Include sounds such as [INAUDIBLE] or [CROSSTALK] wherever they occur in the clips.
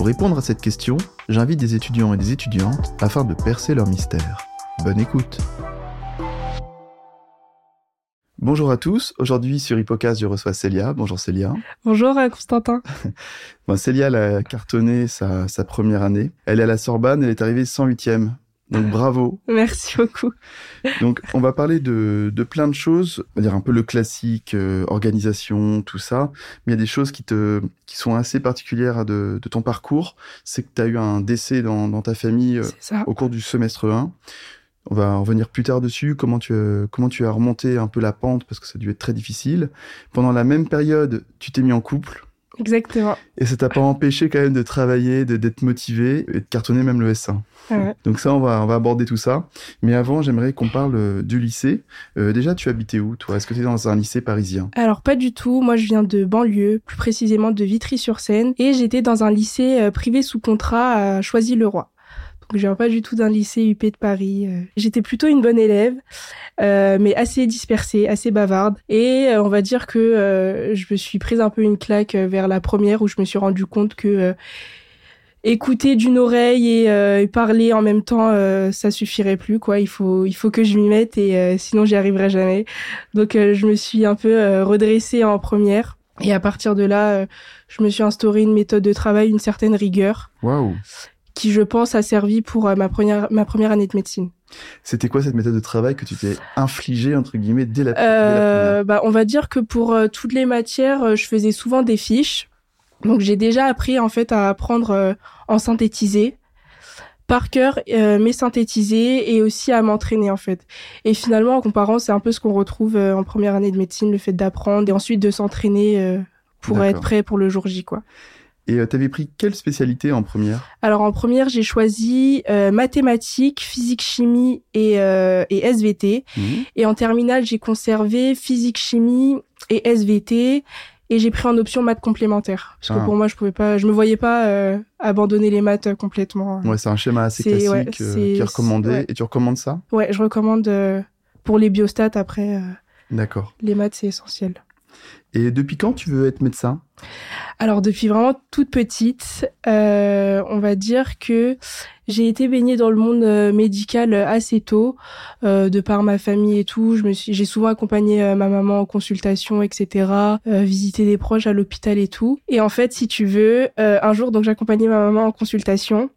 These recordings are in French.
Pour répondre à cette question, j'invite des étudiants et des étudiantes afin de percer leur mystère. Bonne écoute Bonjour à tous, aujourd'hui sur Hippocast je reçois Célia. Bonjour Célia. Bonjour euh, Constantin. [LAUGHS] bon, Célia elle a cartonné sa, sa, première année. Elle est à la Sorbonne, elle est arrivée 108e. Donc bravo. Merci beaucoup. Donc on va parler de, de plein de choses, on va dire un peu le classique, euh, organisation, tout ça. Mais il y a des choses qui te qui sont assez particulières de, de ton parcours. C'est que tu as eu un décès dans, dans ta famille euh, au cours du semestre 1. On va revenir plus tard dessus, comment tu, comment tu as remonté un peu la pente, parce que ça a dû être très difficile. Pendant la même période, tu t'es mis en couple. Exactement. Et ça t'a pas empêché quand même de travailler, d'être motivé et de cartonner même le S1. Ouais. Donc ça, on va, on va aborder tout ça. Mais avant, j'aimerais qu'on parle euh, du lycée. Euh, déjà, tu habitais où, toi? Est-ce que tu es dans un lycée parisien? Alors, pas du tout. Moi, je viens de banlieue, plus précisément de Vitry-sur-Seine. Et j'étais dans un lycée euh, privé sous contrat à Choisy-le-Roi. Je viens pas du tout d'un lycée UP de Paris. J'étais plutôt une bonne élève, euh, mais assez dispersée, assez bavarde. Et euh, on va dire que euh, je me suis prise un peu une claque vers la première où je me suis rendu compte que écouter d'une oreille et, et, parler en même temps, ça suffirait plus. Quoi, il faut, il faut que je m'y mette et sinon j'y arriverai jamais. Donc je me suis un peu redressée en première. Et à partir de là, je me suis instauré une méthode de travail, une certaine rigueur. Waouh qui, je pense, a servi pour euh, ma première, ma première année de médecine. C'était quoi cette méthode de travail que tu t'es infligée, entre guillemets, dès la, euh, dès la première bah, On va dire que pour euh, toutes les matières, euh, je faisais souvent des fiches. Donc j'ai déjà appris en fait à apprendre en synthétiser par cœur, mais synthétiser et aussi à m'entraîner en fait. Et finalement, en comparant, c'est un peu ce qu'on retrouve en première année de médecine, le fait d'apprendre et ensuite de s'entraîner pour être prêt pour le jour J, quoi. Et euh, tu avais pris quelle spécialité en première? Alors en première, j'ai choisi euh, mathématiques, physique, chimie et, euh, et SVT. Mmh. Et en terminale, j'ai conservé physique, chimie et SVT. Et j'ai pris en option maths complémentaires parce que Ah. pour moi, je pouvais pas, je me voyais pas euh, abandonner les maths euh, complètement. Ouais, c'est un schéma assez ouais, classique euh, qui est recommandé. ouais. Et tu recommandes ça? Ouais, je recommande euh, pour les biostats après euh, D'accord. les maths, c'est essentiel. Et depuis quand tu veux être médecin? Alors depuis vraiment toute petite, euh, on va dire que j'ai été baignée dans le monde euh, médical assez tôt, euh, de par ma famille et tout. Je me suis, j'ai souvent accompagné ma maman en consultation, etc. Euh, visiter des proches à l'hôpital et tout. Et en fait, si tu veux, un jour donc j'accompagnais ma maman en consultation.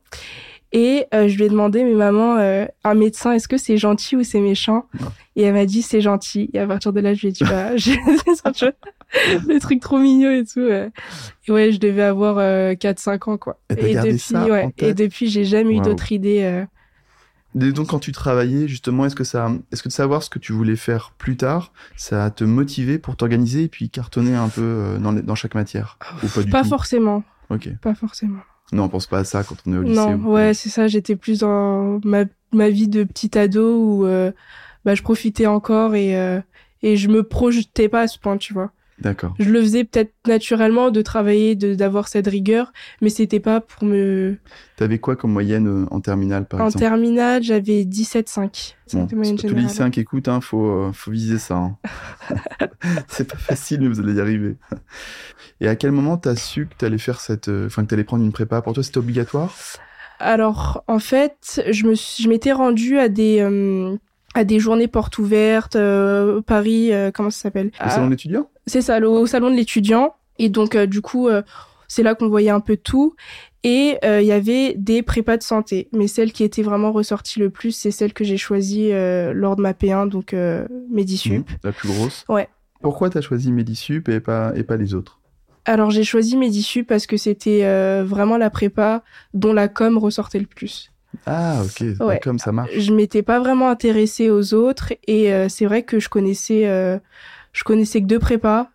Et euh, je lui ai demandé, mais maman, euh, un médecin, est-ce que c'est gentil ou c'est méchant? Et elle m'a dit, c'est gentil. Et à partir de là, je lui ai dit, bah, j'ai [LAUGHS] [LAUGHS] le truc trop mignon et tout. ouais. Et ouais, je devais avoir euh, 4-5 ans, quoi. Et depuis, ouais, et depuis, j'ai jamais eu Waouh. d'autres idées. euh. Et donc quand tu travaillais justement, est-ce que ça, est-ce que de savoir ce que tu voulais faire plus tard, ça a te motivé pour t'organiser et puis cartonner un peu dans, les- dans chaque matière? Ou pas du Pas tout? forcément, Ok. pas forcément. Non, on pense pas à ça quand on est au lycée. Non, ou- ouais, c'est ça. J'étais plus dans ma, ma vie de petit ado où euh, bah, je profitais encore et, euh, et je me projetais pas à ce point, tu vois. D'accord. Je le faisais peut-être naturellement de travailler, de d'avoir cette rigueur, mais c'était pas pour me. T'avais quoi comme moyenne euh, en terminale par en exemple? terminale, j'avais 17,5. Bon, de moyenne tous les lycéens qui écoutent, hein, faut, euh, faut viser ça. hein. [LAUGHS] [LAUGHS] c'est pas facile, mais vous allez y arriver. Et à quel moment t'as su que t'allais faire cette, euh, enfin que t'allais prendre une prépa? Pour toi, c'était obligatoire? Alors, en fait, je me suis- je m'étais rendue à des euh, à des journées portes ouvertes, euh, Paris, euh, comment ça s'appelle? Au salon d'étudiants C'est ça, le- au salon de l'étudiant. Et donc, du coup, c'est là qu'on voyait un peu tout. Et euh, il y avait des prépas de santé. Mais celle qui était vraiment ressortie le plus, c'est celle que j'ai choisie euh, lors de ma P1, donc euh, Medisup. Mhm, La plus grosse Ouais. Pourquoi t'as choisi Medisup et pas, et pas les autres? Alors, j'ai choisi Medisup parce que c'était euh, vraiment la prépa dont la com ressortait le plus. Ah, ok, Ouais. comme ça marche. je m'étais pas vraiment intéressée aux autres et euh, c'est vrai que je connaissais euh, je connaissais que deux prépas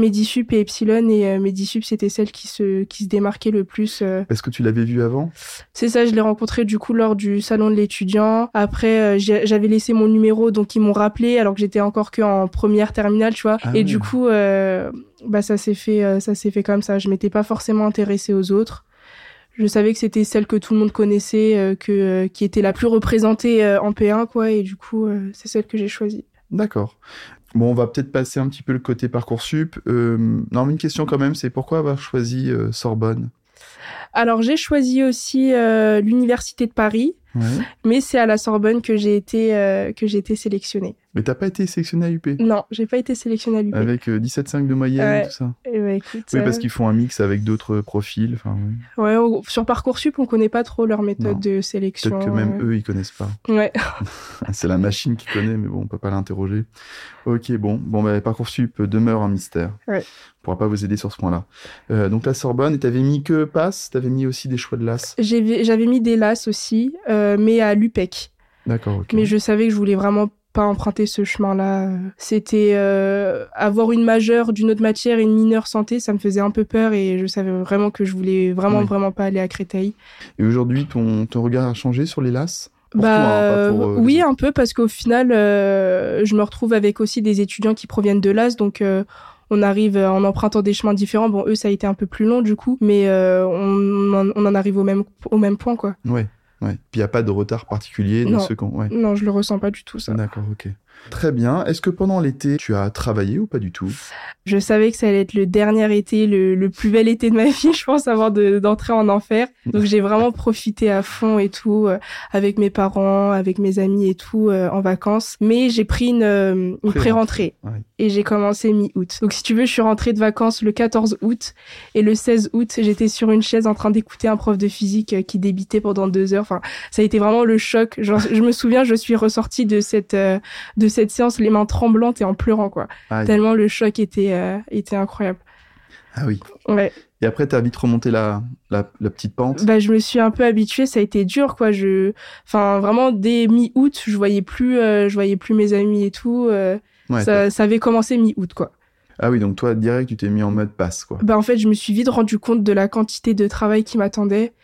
Medisup et Epsilon et euh, Medisup c'était celle qui se qui se démarquait le plus. euh. Est-ce que tu l'avais vu avant? C'est ça, je l'ai rencontré du coup lors du salon de l'étudiant. Après euh, j'avais laissé mon numéro donc ils m'ont rappelé alors que j'étais encore que en première terminale, tu vois. Ah et du coup euh, bah ça s'est fait ça s'est fait comme ça. Je m'étais pas forcément intéressée aux autres. Je savais que c'était celle que tout le monde connaissait, que qui était la plus représentée en P1 quoi et du coup c'est celle que j'ai choisie. D'accord. Bon, on va peut-être passer un petit peu le côté Parcoursup. Euh, non, mais une question quand même, c'est pourquoi avoir choisi euh, Sorbonne? Alors j'ai choisi aussi euh, l'université de Paris, Ouais. mais c'est à la Sorbonne que j'ai été que j'ai été sélectionnée. Mais t'as pas été sélectionné à UP Non, j'ai pas été sélectionnée à l'UP. Avec euh, 17,5 de moyenne Ouais. et tout ça Eh ben, écoute, Oui, euh, parce qu'ils font un mix avec d'autres profils. Ouais. ouais, sur parcoursup, on connaît pas trop leur méthode Non. de sélection. Peut-être que même euh, eux, ils connaissent pas. Ouais. [LAUGHS] C'est la machine qui connaît, mais bon, on peut pas l'interroger. Ok, bon, bon, bah, Parcoursup demeure un mystère. Ouais. On pourra pas vous aider sur ce point-là. Euh, donc la Sorbonne, et t'avais mis que passe, t'avais mis aussi des choix de l'AS. J'avais mis des LAS aussi, euh, mais à l'UPEC. D'accord, ok. Mais je savais que je voulais vraiment pas emprunter ce chemin-là. C'était euh, avoir une majeure d'une autre matière et une mineure santé, ça me faisait un peu peur et je savais vraiment que je voulais vraiment vraiment pas aller à Créteil. Et aujourd'hui, ton, ton regard a changé sur les LAS? Pour bah toi, hein, pour, euh, oui un peu parce qu'au final euh, je me retrouve avec aussi des étudiants qui proviennent de l'AS donc on arrive en empruntant des chemins différents. Bon eux ça a été un peu plus long du coup mais on, en, on en arrive au même au même point quoi. Ouais, ouais. Puis il n'y a pas de retard particulier de Non. ceux qu'on... Ouais. non je le ressens pas du tout ça D'accord, ok. Très bien. Est-ce que pendant l'été, tu as travaillé ou pas du tout? Je savais que ça allait être le dernier été le, le plus bel été de ma vie [LAUGHS] je pense avant de- d'entrer en enfer donc j'ai vraiment profité à fond et tout euh, avec mes parents avec mes amis et tout euh, en vacances mais j'ai pris une, euh, une pré-rentrée Ouais. et j'ai commencé mi-août. Donc si tu veux, je suis rentrée de vacances le 14 août et le 16 août, j'étais sur une chaise en train d'écouter un prof de physique qui débitait pendant deux heures. Enfin, ça a été vraiment le choc. Genre, je me souviens, je suis ressortie de cette de cette séance les mains tremblantes et en pleurant quoi. Aïe. Tellement le choc était euh, était incroyable. Ah oui. Ouais. Et après, tu as vite remonté la, la, la petite pente Bah je me suis un peu habituée, ça a été dur quoi. Je, enfin vraiment dès mi-août, je voyais plus, euh, je voyais plus mes amis et tout. euh, Ouais, ça, ça avait commencé mi-août quoi. Ah oui, donc toi, direct, tu t'es mis en mode passe, quoi. Bah en fait, je me suis vite rendu compte de la quantité de travail qui m'attendait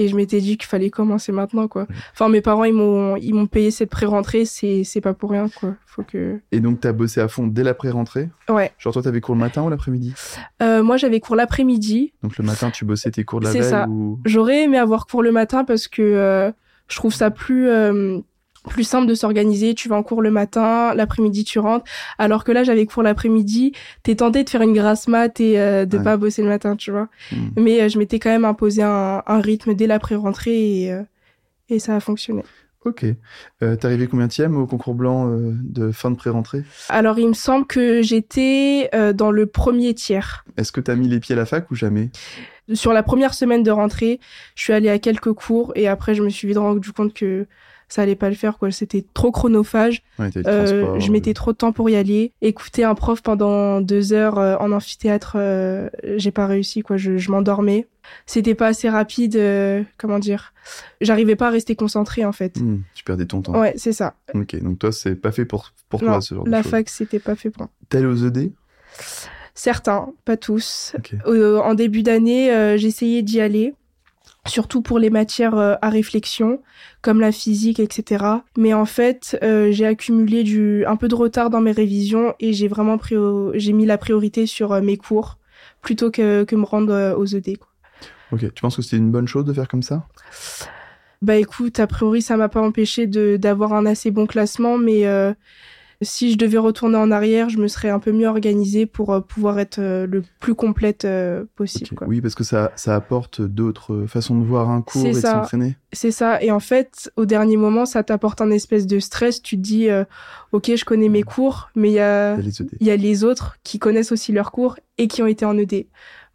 et je m'étais dit qu'il fallait commencer maintenant quoi. Enfin mes parents ils m'ont ils m'ont payé cette pré-rentrée, c'est c'est pas pour rien quoi. Faut que Et donc, tu as bossé à fond dès la pré-rentrée? Ouais. Genre, toi, t'avais cours le matin ou l'après-midi? Euh, moi j'avais cours l'après-midi. Donc, le matin, tu bossais tes cours de la C'est veille ça. ou... J'aurais aimé avoir cours le matin parce que euh, je trouve ça plus euh, plus simple de s'organiser. Tu vas en cours le matin, l'après-midi tu rentres. Alors que là j'avais cours l'après-midi, t'es tenté de faire une grasse mat et euh, de Ouais. pas bosser le matin, tu vois. Hmm. Mais euh, je m'étais quand même imposé un, un rythme dès l'après-rentrée et, euh, et ça a fonctionné. Ok. Euh, T'es arrivé combien au concours blanc euh, de fin de pré-rentrée? Alors il me semble que j'étais euh, dans le premier tiers. Est-ce que t'as mis les pieds à la fac ou jamais? Sur la première semaine de rentrée, je suis allée à quelques cours et après je me suis vite rendu compte que ça allait pas le faire quoi. C'était trop chronophage. Ouais, Euh, je mettais trop de temps pour y aller. Écouter un prof pendant deux heures euh, en amphithéâtre, euh, j'ai pas réussi quoi. Je, je m'endormais. C'était pas assez rapide. euh, comment dire J'arrivais pas à rester concentrée en fait. Hmm, tu perdais ton temps. Ouais, c'est ça. Ok, donc toi, c'est pas fait pour, pour Non, toi, ce genre de La choses. fac, c'était pas fait pour moi. Tel aux ED Certains, pas tous. Euh, en début d'année, euh, j'essayais d'y aller, surtout pour les matières euh, à réflexion, comme la physique, etc. Mais en fait, euh, j'ai accumulé du un peu de retard dans mes révisions et j'ai vraiment j'ai mis la priorité sur euh, mes cours plutôt que, que me rendre aux ED. Quoi. Ok, tu penses que c'était une bonne chose de faire comme ça? Bah écoute, a priori, ça m'a pas empêché d'avoir un assez bon classement, mais euh, si je devais retourner en arrière, je me serais un peu mieux organisée pour euh, pouvoir être euh, le plus complète euh, possible. Quoi. Oui, parce que ça, ça apporte d'autres façons de voir un cours et de s'entraîner. C'est ça. Et en fait, au dernier moment, ça t'apporte un espèce de stress. Tu te dis, euh, ok, je connais mes cours, mais il y a, Il y a les autres qui connaissent aussi leurs cours et qui ont été en ED.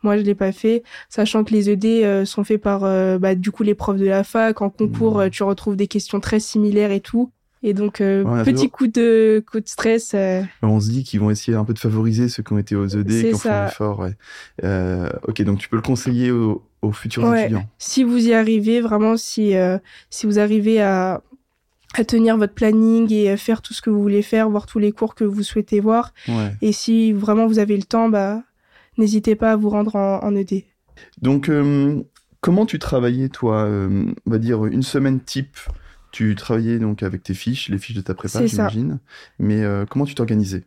Moi, je l'ai pas fait, sachant que les ED euh, sont faits par, euh, bah, du coup, les profs de la fac. En concours, Mmh. tu retrouves des questions très similaires et tout. Et donc, euh, Ouais, petit coup de, coup de stress. euh, On se dit qu'ils vont essayer un peu de favoriser ceux qui ont été aux ED, qui ont fait un effort. Ouais. Euh, ok, donc tu peux le conseiller aux, aux futurs Ouais. étudiants. si vous y arrivez, vraiment, si, si vous arrivez à, à tenir votre planning et faire tout ce que vous voulez faire, voir tous les cours que vous souhaitez voir. Et si vraiment vous avez le temps, bah, n'hésitez pas à vous rendre en, en ED. Donc, euh, comment tu travaillais, toi On va dire une semaine type. Tu travaillais donc avec tes fiches, les fiches de ta prépa, j'imagine. Mais euh, comment tu t'organisais?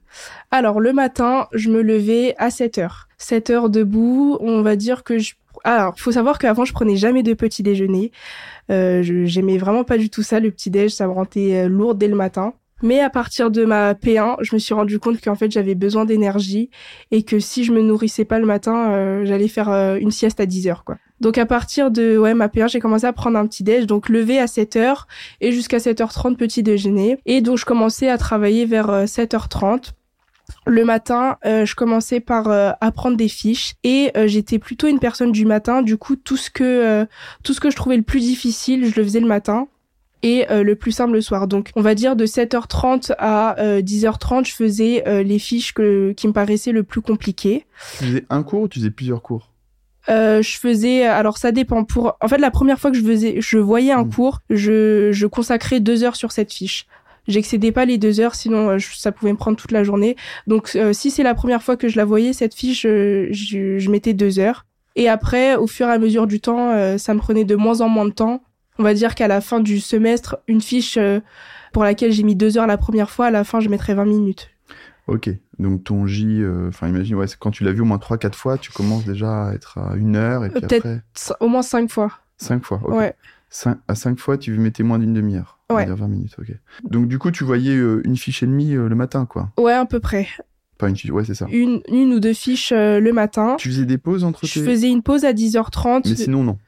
Alors, le matin, je me levais à 7 heures. 7 heures debout, on va dire que je... Alors, faut savoir qu'avant, je prenais jamais de petit déjeuner. Euh, je- J'aimais vraiment pas du tout ça, le petit déj, ça me rendait euh, lourd dès le matin. Mais à partir de ma P1, je me suis rendu compte qu'en fait, j'avais besoin d'énergie et que si je me nourrissais pas le matin, euh, j'allais faire euh, une sieste à 10 heures, quoi. Donc à partir de ouais ma P1, j'ai commencé à prendre un petit déj, donc lever à 7 heures et jusqu'à 7h30 petit déjeuner. Et donc je commençais à travailler vers euh, 7h30. Le matin, euh, je commençais par euh, apprendre des fiches et euh, j'étais plutôt une personne du matin. Du coup, tout ce que euh, tout ce que je trouvais le plus difficile, je le faisais le matin et euh, le plus simple le soir. Donc, on va dire de 7h30 à euh, 10h30, je faisais euh, les fiches que, qui me paraissaient le plus compliquées. Tu faisais un cours ou tu faisais plusieurs cours? Euh, je faisais, alors ça dépend. Pour, en fait, la première fois que je faisais, je voyais un Mm. cours, je, je consacrais deux heures sur cette fiche. J'excédais pas les deux heures, sinon euh, je- ça pouvait me prendre toute la journée. Donc, euh, si c'est la première fois que je la voyais cette fiche, euh, je, je mettais deux heures. Et après, au fur et à mesure du temps, euh, ça me prenait de moins en moins de temps. On va dire qu'à la fin du semestre, une fiche euh, pour laquelle j'ai mis deux heures la première fois, à la fin, je mettrais 20 minutes. Ok, donc ton J, euh, enfin imagine, ouais, quand tu l'as vu au moins 3-4 fois, tu commences déjà à être à une heure et puis peut-être après Au moins cinq fois. 5 fois. ok. Ouais. Cin- à 5 fois, tu mettais moins d'une demi-heure. On va Ouais. dire 20 minutes, ok. Donc du coup, tu voyais euh, une fiche et demie euh, le matin, quoi. Ouais, à peu près. Pas une fiche, ouais, c'est ça. Une, une ou deux fiches euh, le matin. Tu faisais des pauses entre Je tes... faisais une pause à 10h30 Mais sinon, non.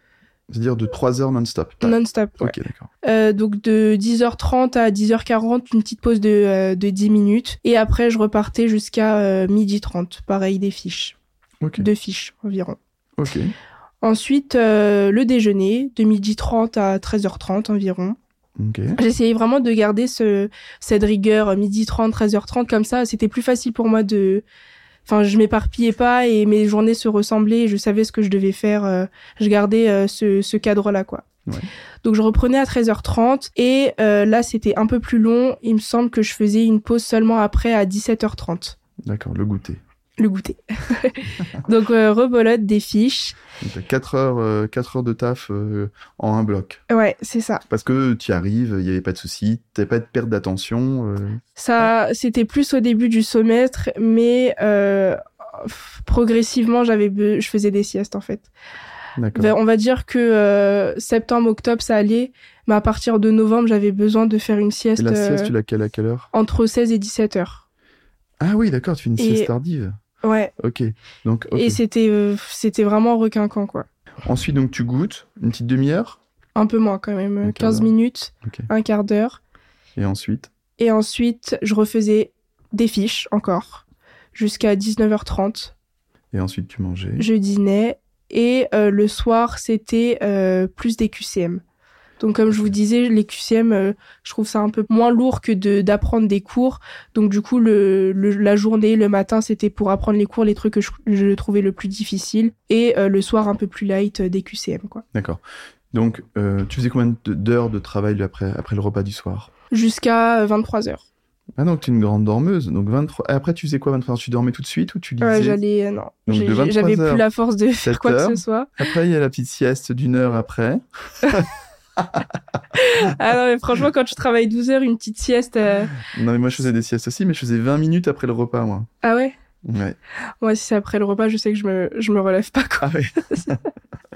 C'est-à-dire de 3 heures non-stop. Non-stop. ouais. Ok, d'accord. Euh, donc de 10h30 à 10h40, une petite pause de, euh, de 10 minutes. Et après, je repartais jusqu'à euh, midi 30. Pareil, des fiches. Ok, Deux fiches environ. ok. Ensuite, euh, le déjeuner, de midi 30 à 13h30 environ. Ok. J'essayais vraiment de garder ce, cette rigueur midi 30, 13h30 comme ça. C'était plus facile pour moi de... Enfin, je m'éparpillais pas et mes journées se ressemblaient. Je savais ce que je devais faire. euh, je gardais euh, ce, ce cadre-là, quoi. Ouais. Donc, je reprenais à 13h30 et euh, là, c'était un peu plus long. Il me semble que je faisais une pause seulement après à 17h30. D'accord, le goûter. Le goûter. [LAUGHS] Donc, euh, rebolote des fiches. Donc t'as 4 heures, euh, quatre heures de taf euh, en un bloc. Ouais, c'est ça. Parce que tu y arrives, il n'y avait pas de souci, t'avais pas de perte d'attention. euh, Ça, c'était plus au début du semestre, mais progressivement, j'avais, je faisais des siestes en fait. D'accord. Vers- On va dire que septembre, octobre, ça allait, mais à partir de novembre, j'avais besoin de faire une sieste, Et la sieste, tu l'as quelle à quelle heure? entre 16 et 17 heures. Ah oui, d'accord, tu fais une Et- sieste tardive. Ouais, Ok. Donc, et c'était, euh, c'était vraiment requinquant quoi. Ensuite, donc tu goûtes une petite demi-heure? Un peu moins quand même, Un euh, quart 15 d'heure. minutes, un quart d'heure. Et ensuite, Et ensuite, je refaisais des fiches encore jusqu'à 19h30. et ensuite tu mangeais? je dînais et euh, le soir c'était euh, plus des QCM. Donc comme je vous disais, les QCM, euh, je trouve ça un peu moins lourd que de d'apprendre des cours. Donc du coup, le, le- la journée, le matin, c'était pour apprendre les cours, les trucs que je, je trouvais le plus difficile, et euh, le soir un peu plus light euh, des QCM quoi. D'accord. Donc, euh, tu faisais combien d'heures de travail après, après le repas du soir? Jusqu'à 23 heures. Ah donc tu es une grande dormeuse. Donc 23. Et après tu faisais quoi 23 heures? Tu dormais tout de suite ou tu lisais? Ouais, j'allais euh, non, Donc, J'ai- de 23 j'avais plus la force de 7 [LAUGHS] faire quoi heures. que ce soit. Après il y a la petite sieste d'une heure après. [LAUGHS] Ah non, mais franchement, quand tu travailles 12 heures, une petite sieste. euh, Non mais moi je faisais des siestes aussi, mais je faisais 20 minutes après le repas moi. Ah ouais? Ouais. Moi, si c'est après le repas, je sais que je me je me relève pas quoi. Ah ouais.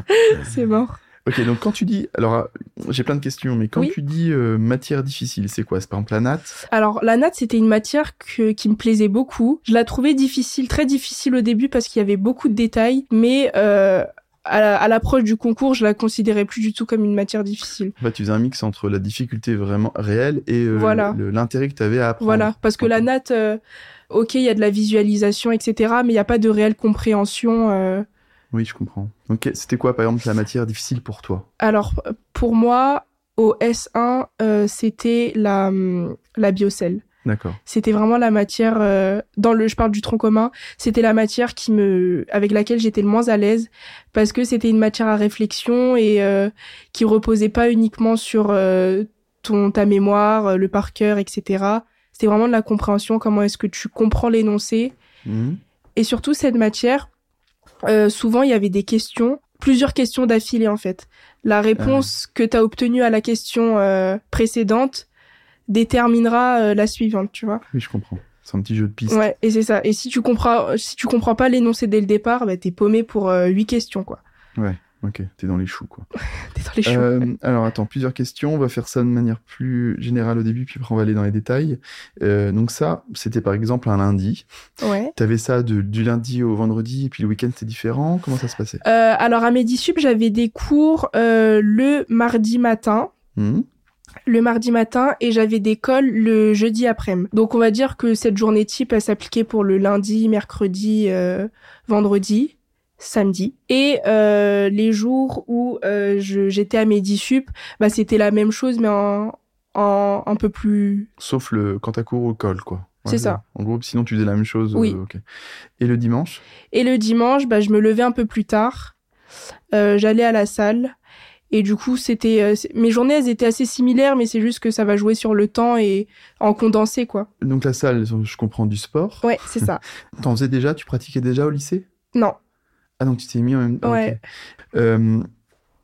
[LAUGHS] C'est mort. Ok, donc quand tu dis, alors euh, j'ai plein de questions, mais quand Oui. tu dis euh, matière difficile, c'est quoi? C'est par exemple la natte? Alors, la natte, c'était une matière que, qui me plaisait beaucoup. Je la trouvais difficile, très difficile au début parce qu'il y avait beaucoup de détails, mais euh, à la- à l'approche du concours, je la considérais plus du tout comme une matière difficile. Fait, tu faisais un mix entre la difficulté vraiment réelle et euh, Voilà. l'intérêt que tu avais à apprendre. Voilà, parce que la natte, euh, ok, il y a de la visualisation, etc., mais il n'y a pas de réelle compréhension. euh. Oui, je comprends. Ok, c'était quoi par exemple la matière difficile pour toi? Alors, pour moi, au S1, euh, c'était la, hum, la biocelle. D'accord. C'était vraiment la matière euh, dans le je parle du tronc commun, c'était la matière qui me avec laquelle j'étais le moins à l'aise parce que c'était une matière à réflexion et euh, qui reposait pas uniquement sur euh, ton ta mémoire, le par cœur, etc. C'était vraiment de la compréhension. Comment est-ce que tu comprends l'énoncé Mhm. Et surtout cette matière, euh, souvent il y avait des questions, plusieurs questions d'affilée en fait. La réponse que tu as obtenue à la question euh, précédente déterminera euh, la suivante, tu vois. Oui, je comprends. C'est un petit jeu de piste. Ouais, et c'est ça. Et si tu comprends, si tu comprends pas l'énoncé dès le départ, bah, t'es paumé pour euh, huit questions, quoi. Ok, t'es dans les choux, quoi. [LAUGHS] T'es dans les choux. Euh, alors attends, plusieurs questions. On va faire ça de manière plus générale au début, puis après on va aller dans les détails. Euh, donc ça, c'était par exemple un lundi. Ouais. T'avais ça de, du lundi au vendredi, et puis le week-end c'était différent. Comment ça se passait? Euh, alors à Medisup, j'avais des cours le mardi matin. Mhm. Le mardi matin et j'avais des calls le jeudi après-midi. Donc on va dire que cette journée type, elle s'appliquait pour le lundi, mercredi, euh, vendredi, samedi. Et euh, les jours où euh, je- j'étais à Medisup, bah, c'était la même chose mais en, en un peu plus... Sauf le quand t'as cours au col, quoi. C'est ça. En gros, sinon tu faisais la même chose. Oui. euh. Et le dimanche? Et le dimanche, bah, je me levais un peu plus tard. Euh, J'allais à la salle. Et du coup, c'était euh, mes journées, elles étaient assez similaires, mais c'est juste que ça va jouer sur le temps et en condensé, quoi. Donc la salle, je comprends du sport. Ouais, c'est ça. [LAUGHS] T'en faisais déjà? Tu pratiquais déjà au lycée? Non. Ah donc tu t'es mis en même temps. Ouais.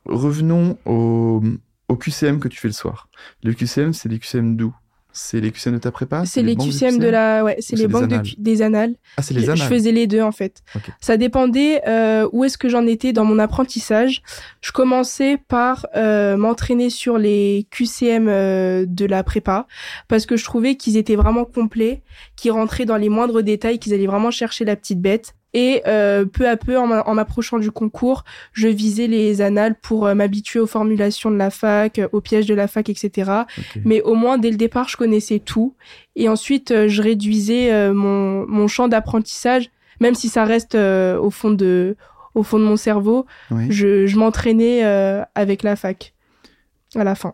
revenons au, au QCM que tu fais le soir. Le QCM, c'est les QCM d'où C'est les QCM de ta prépa C'est les QCM de la, ouais, c'est les des banques de annales des annales. Ah, c'est les Je- annales. Je faisais les deux en fait. Ça dépendait euh, où est-ce que j'en étais dans mon apprentissage. Je commençais par euh, m'entraîner sur les QCM euh, de la prépa parce que je trouvais qu'ils étaient vraiment complets, qu'ils rentraient dans les moindres détails, qu'ils allaient vraiment chercher la petite bête. Et euh, peu à peu, en m'a- en m'approchant du concours, je visais les annales pour euh, m'habituer aux formulations de la fac, euh, aux pièges de la fac, etc. Mais au moins, dès le départ, je connaissais tout. Et ensuite, euh, je réduisais mon, mon champ d'apprentissage, même si ça reste au, fond de, au fond de mon cerveau. Oui. Je, je m'entraînais euh, avec la fac, à la fin.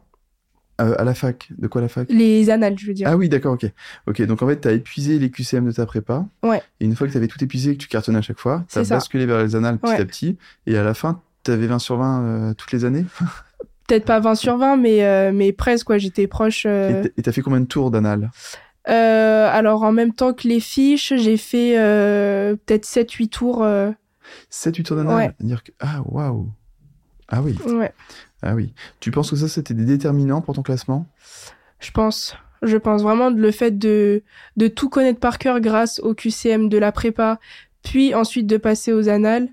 Euh, à la fac. De quoi la fac? Les annales, je veux dire. Ah oui, d'accord, ok. Ok, donc en fait, t'as épuisé les QCM de ta prépa. Ouais. Et une fois que t'avais tout épuisé et que tu cartonnais à chaque fois, t'as C'est ça. basculé vers les annales petit Ouais. à petit. Et à la fin, t'avais 20 sur 20 euh, toutes les années. [LAUGHS] Peut-être pas 20 sur 20, mais, euh, mais presque, quoi. J'étais proche. Et t- Et t'as fait combien de tours d'annales alors, en même temps que les fiches, j'ai fait peut-être 7-8 tours. euh, 7-8 tours d'annales Ouais. Dire que... Ah, waouh Ah oui, ouais, ah oui. Tu penses que ça, c'était des déterminants pour ton classement? Je pense. Je pense vraiment le fait de, de tout connaître par cœur grâce au QCM de la prépa, puis ensuite de passer aux annales.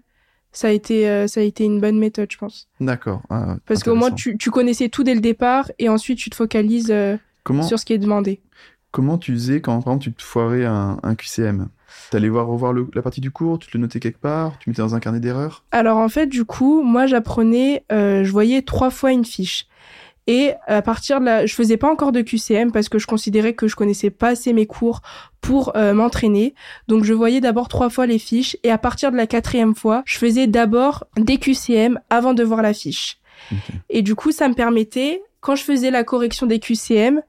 Ça a été, euh, ça a été une bonne méthode, je pense. D'accord. Ah, Parce qu'au moins, tu, tu connaissais tout dès le départ et ensuite, tu te focalises euh, Comment, sur ce qui est demandé. comment tu faisais quand, par exemple, tu te foirais un, un QCM T'allais voir revoir le- la partie du cours, tu te le notais quelque part, tu mettais dans un carnet d'erreurs? Alors, en fait, du coup, moi, j'apprenais, euh, je voyais trois fois une fiche. Et à partir de là, je faisais pas encore de QCM parce que je considérais que je connaissais pas assez mes cours pour euh, m'entraîner. Donc je voyais d'abord trois fois les fiches et à partir de la quatrième fois, je faisais d'abord des QCM avant de voir la fiche. Et du coup, ça me permettait, quand je faisais la correction des QCM,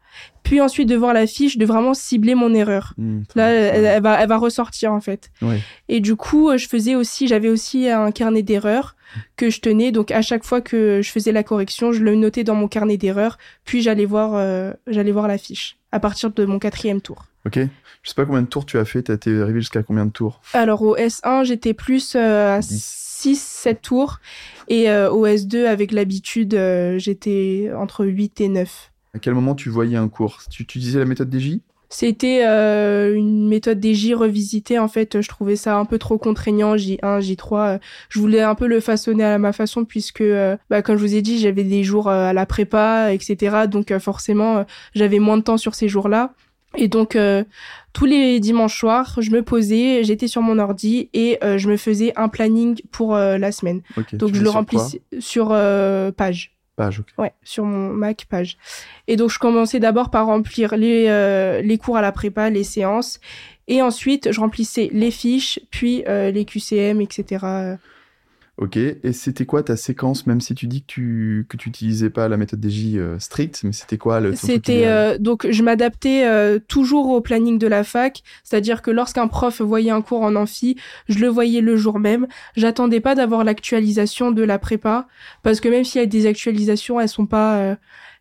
puis ensuite de voir la fiche, de vraiment cibler mon erreur. Hmm, Là, elle, elle va, elle va ressortir en fait. Ouais. Et du coup, euh, je faisais aussi, j'avais aussi un carnet d'erreurs que je tenais. Donc à chaque fois que je faisais la correction, je le notais dans mon carnet d'erreurs, puis j'allais voir, euh, j'allais voir la fiche à partir de mon quatrième tour. Ok. Je sais pas combien de tours tu as fait, t'as été arrivé jusqu'à combien de tours? Alors au S1, j'étais plus euh, à Dix. 6, 7 tours. Et euh, au S2, avec l'habitude, j'étais entre 8 et 9. À quel moment tu voyais un cours? Tu utilisais la méthode DJ C'était euh, une méthode DJ revisitée. En fait, je trouvais ça un peu trop contraignant, J1, J3. euh, Je voulais un peu le façonner à ma façon puisque, euh, bah, comme je vous ai dit, j'avais des jours euh, à la prépa, etc. Donc euh, forcément, j'avais moins de temps sur ces jours-là. Et donc, euh, tous les dimanches soirs, je me posais, j'étais sur mon ordi et je me faisais un planning pour la semaine. Donc, je le remplissais sur euh, page. Page. Ouais, sur mon Mac page. Et donc je commençais d'abord par remplir les euh, les cours à la prépa, les séances, et ensuite je remplissais les fiches, puis euh, les QCM, etc. Ok. Et c'était quoi ta séquence, même si tu dis que tu que tu utilisais pas la méthode DJ euh, stricte, mais c'était quoi le C'était euh, donc je m'adaptais euh, toujours au planning de la fac, c'est-à-dire que lorsqu'un prof voyait un cours en amphi, je le voyais le jour même. J'attendais pas d'avoir l'actualisation de la prépa parce que même s'il y a des actualisations, elles sont pas euh,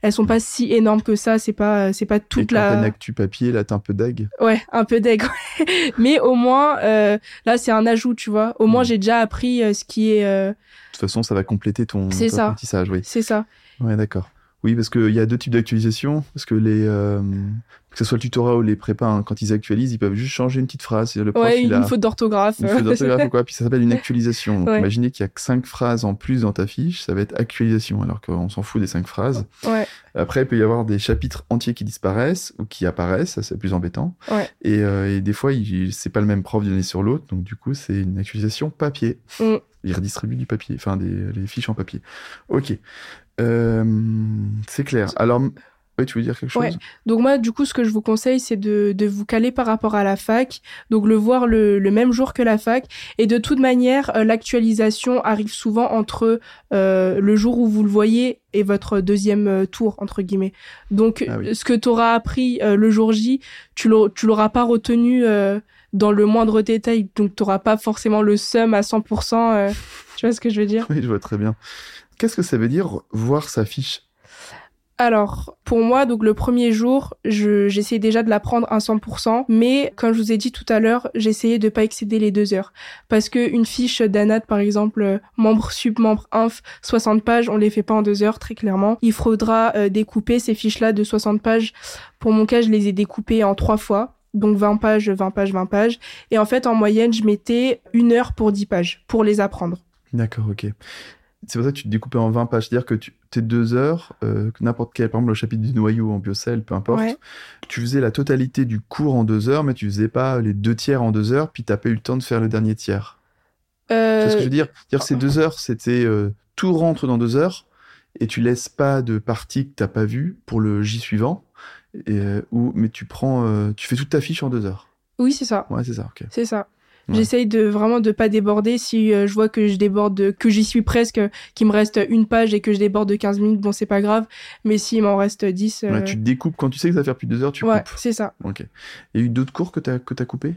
elles sont pas si énormes que ça. C'est pas, c'est pas toute Et la. une actu papier, là, t'as un peu d'ag. Ouais, un peu d'aigle. [LAUGHS] Mais au moins, euh, là, c'est un ajout, tu vois. Au moins, Mm. j'ai déjà appris euh, ce qui est. euh, De toute façon, ça va compléter ton, ton ça. apprentissage, oui. c'est ça. Ouais, d'accord. Oui, parce qu'il y a deux types d'actualisation. Parce que les, euh, que ce soit le tutorat ou les prépas, hein, quand ils actualisent, ils peuvent juste changer une petite phrase. Le prof, ouais, il une a faute d'orthographe. une faute d'orthographe [LAUGHS] ou quoi, puis ça s'appelle une actualisation. Donc Ouais. imaginez qu'il y a que cinq phrases en plus dans ta fiche, ça va être actualisation, alors qu'on s'en fout des cinq phrases. ouais. Après, il peut y avoir des chapitres entiers qui disparaissent ou qui apparaissent, ça c'est plus embêtant. Ouais. Et, euh, et des fois, c'est pas le même prof d'une année sur l'autre, donc du coup, c'est une actualisation papier. Mm. Il redistribue du papier, enfin des les fiches en papier. Ok, Euh, c'est clair. Alors, oui, tu veux dire quelque chose? Ouais. Donc moi, du coup, ce que je vous conseille, c'est de, de vous caler par rapport à la fac, donc le voir le, le même jour que la fac. Et de toute manière, euh, l'actualisation arrive souvent entre euh, le jour où vous le voyez et votre deuxième tour, entre guillemets. Donc, Ah oui. ce que tu auras appris euh, le jour J, tu l'au- tu l'auras pas retenu euh, dans le moindre détail. Donc, tu n'auras pas forcément le seum à 100%. euh, tu vois ce que je veux dire? [LAUGHS] Oui, je vois très bien. Qu'est-ce que ça veut dire voir sa fiche? Alors, pour moi, donc le premier jour, je, j'essayais déjà de l'apprendre à 100%, mais comme je vous ai dit tout à l'heure, j'essayais de pas excéder les deux heures. Parce que une fiche d'ANAT, par exemple, euh, membre sub, membre inf, 60 pages, on les fait pas en deux heures, très clairement. Il faudra euh, découper ces fiches-là de 60 pages. Pour mon cas, je les ai découpées en trois fois. Donc 20 pages, 20 pages, 20 pages. Et en fait, en moyenne, je mettais une heure pour 10 pages, pour les apprendre. D'accord, ok. C'est pour ça que tu te découpais en 20 pages. C'est-à-dire que tu, tes deux heures, euh, n'importe quel, par exemple, le chapitre du noyau en biocell, peu importe, Ouais. tu faisais la totalité du cours en deux heures, mais tu faisais pas les deux tiers en deux heures, puis t'as pas eu le temps de faire le dernier tiers. Tu vois ce que je veux dire? Dire que ces deux heures, c'était euh, tout rentre dans deux heures, et tu laisses pas de partie que t'as pas vue pour le J suivant, et, euh, ou, mais tu prends, euh, tu fais toute ta fiche en deux heures. Oui, c'est ça. Ouais, c'est ça, ok. C'est ça. Ouais. J'essaye de vraiment de pas déborder. Si euh, je vois que je déborde, de- que j'y suis presque, qu'il me reste une page et que je déborde de 15 minutes, bon, c'est pas grave. Mais s'il m'en reste 10, euh, Ouais, tu te découpes quand tu sais que ça va faire plus de deux heures, tu ouais, coupes. c'est ça. Ok. Il y a eu d'autres cours que t'as que t'as coupé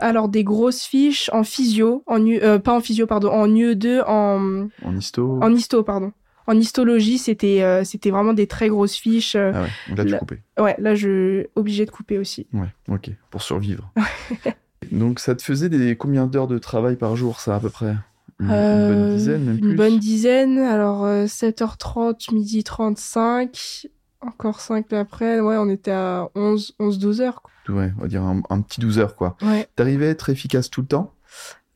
Alors, des grosses fiches en physio, en U- euh, pas en physio, pardon, en UE2, en, en histo en histo, pardon. En histologie, c'était c'était vraiment des très grosses fiches. Ah ouais, là tu Là- coupais. Ouais, là, je obligé de couper aussi. Ouais, ok, pour survivre. [LAUGHS] Donc ça te faisait des combien d'heures de travail par jour, ça à peu près? Une, une Euh, bonne dizaine, même Une plus? bonne dizaine. Alors, euh, 7h30, midi 35. Encore 5 après. Ouais, on était à 11, 11 12 heures. quoi. Ouais, on va dire un, un petit 12 heures quoi. Ouais. T'arrivais à être efficace tout le temps?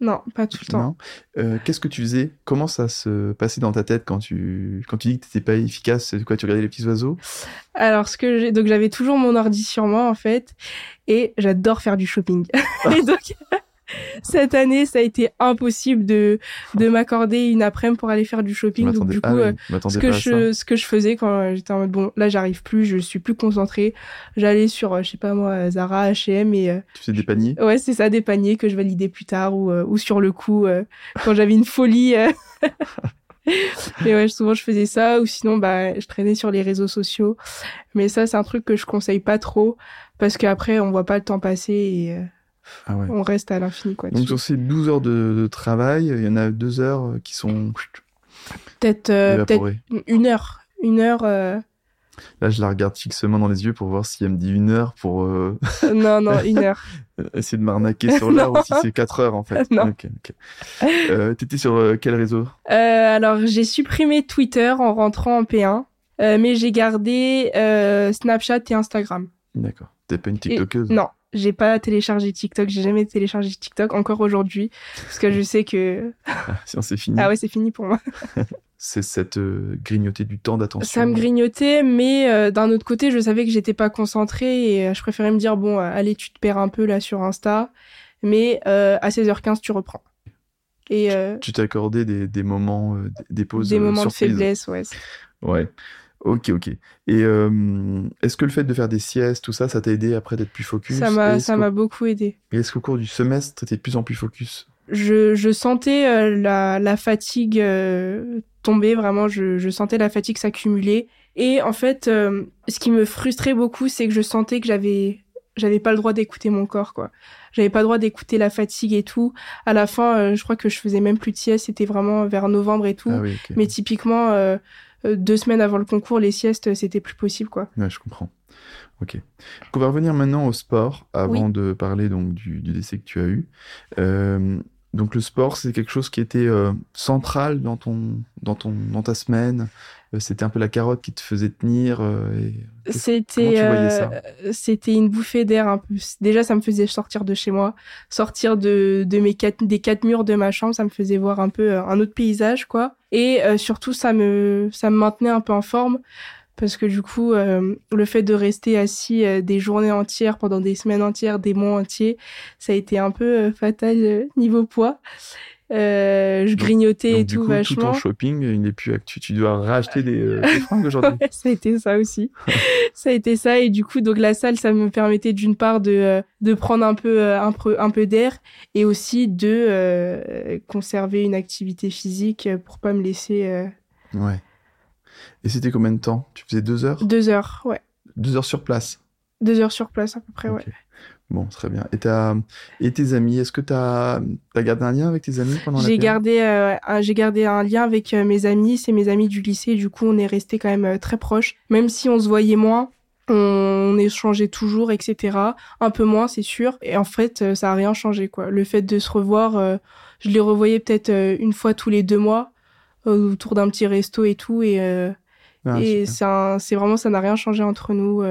Non, pas tout le temps. Euh, Qu'est-ce que tu faisais? Comment ça se passait dans ta tête quand tu quand tu dis que t'étais pas efficace? C'est quoi Tu regardais les petits oiseaux? Alors, ce que j'ai, donc j'avais toujours mon ordi sur moi, en fait. Et j'adore faire du shopping. [LAUGHS] et donc, cette année, ça a été impossible de, de m'accorder une après-midi pour aller faire du shopping. Donc, du coup, ah oui, euh, ce que je ce que je faisais quand j'étais en mode bon là j'arrive plus je suis plus concentrée. J'allais sur euh, je sais pas moi Zara H&M et euh, Tu faisais des paniers? Ouais c'est ça des paniers que je validais plus tard ou ou sur le coup euh, quand j'avais une folie [LAUGHS] mais ouais souvent je faisais ça ou sinon bah je traînais sur les réseaux sociaux. Mais ça c'est un truc que je conseille pas trop parce qu'après on voit pas le temps passer et euh, Ah ouais. on reste à l'infini quoi Donc dessus. sur ces 12 heures de, de travail, il y en a deux heures euh, qui sont peut-être euh, peut-être une heure une heure euh, Là, je la regarde fixement dans les yeux pour voir si elle me dit une heure pour euh, non non une heure [LAUGHS] essayer de m'arnaquer sur l'heure [LAUGHS] ou si c'est quatre heures en fait. [LAUGHS] Non. Ok, ok. Euh, T'étais sur quel réseau? Euh, alors, j'ai supprimé Twitter en rentrant en P1, euh, mais j'ai gardé Snapchat et Instagram. D'accord. T'es pas une TikTokeuse? Non, j'ai pas téléchargé TikTok, j'ai jamais téléchargé TikTok encore aujourd'hui, parce que je sais que Ah, Sinon, c'est fini. ah ouais, c'est fini pour moi. [LAUGHS] C'est cette euh, grignoter du temps d'attention. Ça me grignotait, mais euh, d'un autre côté, je savais que j'étais pas concentrée et euh, je préférais me dire bon, euh, allez, tu te perds un peu là sur Insta, mais à 16h15 tu reprends. Et Tu t'es accordé des, des moments, des- pauses des moments surprises. de faiblesse, ouais. Ouais. Ok, ok. Et euh, est-ce que le fait de faire des siestes, tout ça, ça t'a aidé après d'être plus focus? Ça m'a, ça m'a beaucoup aidé. Et est-ce qu'au cours du semestre, t'étais de plus en plus focus? Je, je sentais euh, la, la fatigue euh, tomber, vraiment, je, je sentais la fatigue s'accumuler. Et en fait, euh, ce qui me frustrait beaucoup, c'est que je sentais que j'avais j'avais pas le droit d'écouter mon corps, quoi. J'avais pas le droit d'écouter la fatigue et tout. À la fin, euh, je crois que je faisais même plus de sieste, c'était vraiment vers novembre et tout. Ah oui, ok. Mais typiquement, euh, deux semaines avant le concours, les siestes, c'était plus possible, quoi. Ouais, je comprends. Ok. Donc on va revenir maintenant au sport avant de parler donc du, du, décès que tu as eu. Euh, donc le sport, c'est quelque chose qui était euh, central dans ton, dans ton, dans ta semaine. Euh, c'était un peu la carotte qui te faisait tenir. Euh, c'était, c'était une bouffée d'air un peu. Déjà, ça me faisait sortir de chez moi, sortir de, de mes quatre, des quatre murs de ma chambre. Ça me faisait voir un peu un autre paysage, quoi. Et surtout, ça me, ça me maintenait un peu en forme parce que du coup, euh, le fait de rester assis euh, des journées entières, pendant des semaines entières, des mois entiers, ça a été un peu euh, fatal niveau poids. Je grignotais et tout coup, vachement. Tout ton shopping, il n'est plus actu. Tu dois racheter des, des fringues [LAUGHS] aujourd'hui. ça a été ça aussi. [LAUGHS] ça a été ça et du coup, donc la salle, ça me permettait d'une part de de prendre un peu un peu un peu d'air et aussi de conserver une activité physique pour pas me laisser. Ouais. Et c'était combien de temps? Tu faisais deux heures? Deux heures, ouais. Deux heures sur place? Deux heures sur place, à peu près, ouais. Bon, très bien. Et, et tes amis, est-ce que tu as... gardé un lien avec tes amis pendant la J'ai gardé, euh, j'ai gardé un lien avec euh, mes amis, c'est mes amis du lycée, du coup on est resté quand même euh, très proches. Même si on se voyait moins, on, échangeait toujours, etc. Un peu moins, c'est sûr. Et en fait, ça a rien changé, quoi. Le fait de se revoir, je les revoyais peut-être une fois tous les deux mois, autour d'un petit resto et tout, et ah, et c'est vraiment, ça n'a rien changé entre nous.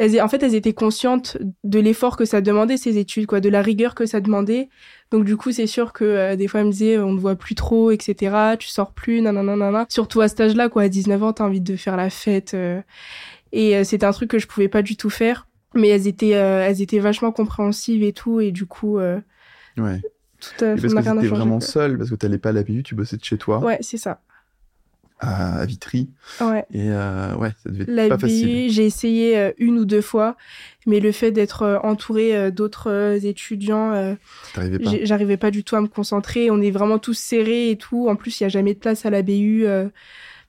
Euh. Elles, en fait, elles étaient conscientes de l'effort que ça demandait, ces études, quoi, de la rigueur que ça demandait. Donc, du coup, c'est sûr que euh, des fois, elles me disaient, on ne voit plus trop, etc., tu sors plus, nanana. Surtout à cet âge-là, quoi, à 19 ans, t'as envie de faire la fête. Euh. Et c'était un truc que je pouvais pas du tout faire. Mais elles étaient, elles étaient vachement compréhensives et tout. Et du coup, ouais. Tout, et parce que t'étais vraiment seule, parce que t'allais pas à la BU, tu bossais de chez toi. Ouais, c'est ça à, Vitry. Ouais. Et euh, ouais, ça devait être pas facile. J'ai essayé euh, une ou deux fois, mais le fait d'être euh, entouré d'autres étudiants, j'arrivais pas du tout à me concentrer. On est vraiment tous serrés et tout. En plus, il y a jamais de place à la BU.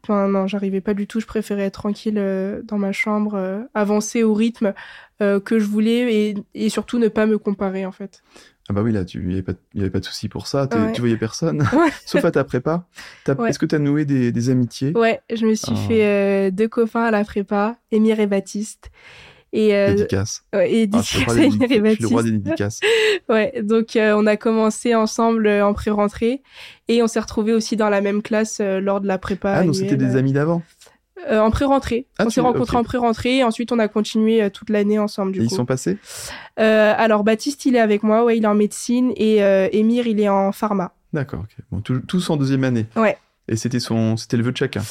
Enfin, non, j'arrivais pas du tout. Je préférais être tranquille dans ma chambre, avancer au rythme que je voulais et, et surtout ne pas me comparer en fait. Ah bah oui, là, il n'y avait, avait, pas de souci pour ça. Tu voyais personne, [LAUGHS] sauf à ta prépa. Est-ce que tu as noué des, des, amitiés? Ouais, je me suis ah. fait euh, deux copains à la prépa, Émir et Baptiste. Et, euh, dédicace. Ouais, et ah, dédicace Émir et Baptiste. le roi des dédicaces. [LAUGHS] ouais, donc euh, on a commencé ensemble en pré-rentrée et on s'est retrouvés aussi dans la même classe lors de la prépa. Ah, donc c'était des amis d'avant? Euh, en pré-rentrée. Ah, on s'est rencontrés en pré-rentrée et ensuite on a continué euh, toute l'année ensemble. Du et ils sont passés? Euh, Alors Baptiste, il est avec moi, ouais, il est en médecine et Émir, il est en pharma. D'accord, ok. Bon, tous en deuxième année. Ouais. Et c'était son, c'était le vœu de chacun?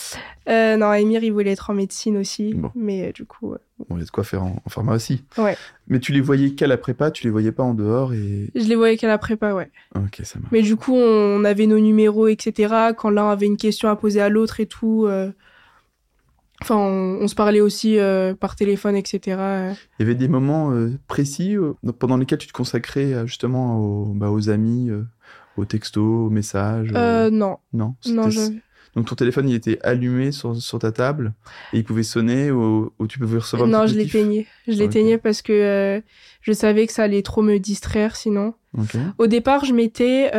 non, Émir, il voulait être en médecine aussi, mais du coup. Bon, il y a de quoi faire en, pharma aussi. Ouais. Mais tu les voyais qu'à la prépa, tu les voyais pas en dehors et. Je les voyais qu'à la prépa, ouais. Ok, ça marche. Mais du coup, on avait nos numéros, etc. Quand l'un avait une question à poser à l'autre et tout. Enfin, on, se parlait aussi euh, par téléphone, etc. Il y avait des moments euh, précis euh, pendant lesquels tu te consacrais justement aux, bah, aux amis, aux textos, aux messages Non. Non, non Donc ton téléphone, il était allumé sur, sur ta table et il pouvait sonner ou, tu pouvais recevoir Non, je l'éteignais. Je l'éteignais parce que je savais que ça allait trop me distraire sinon. Au départ, je mettais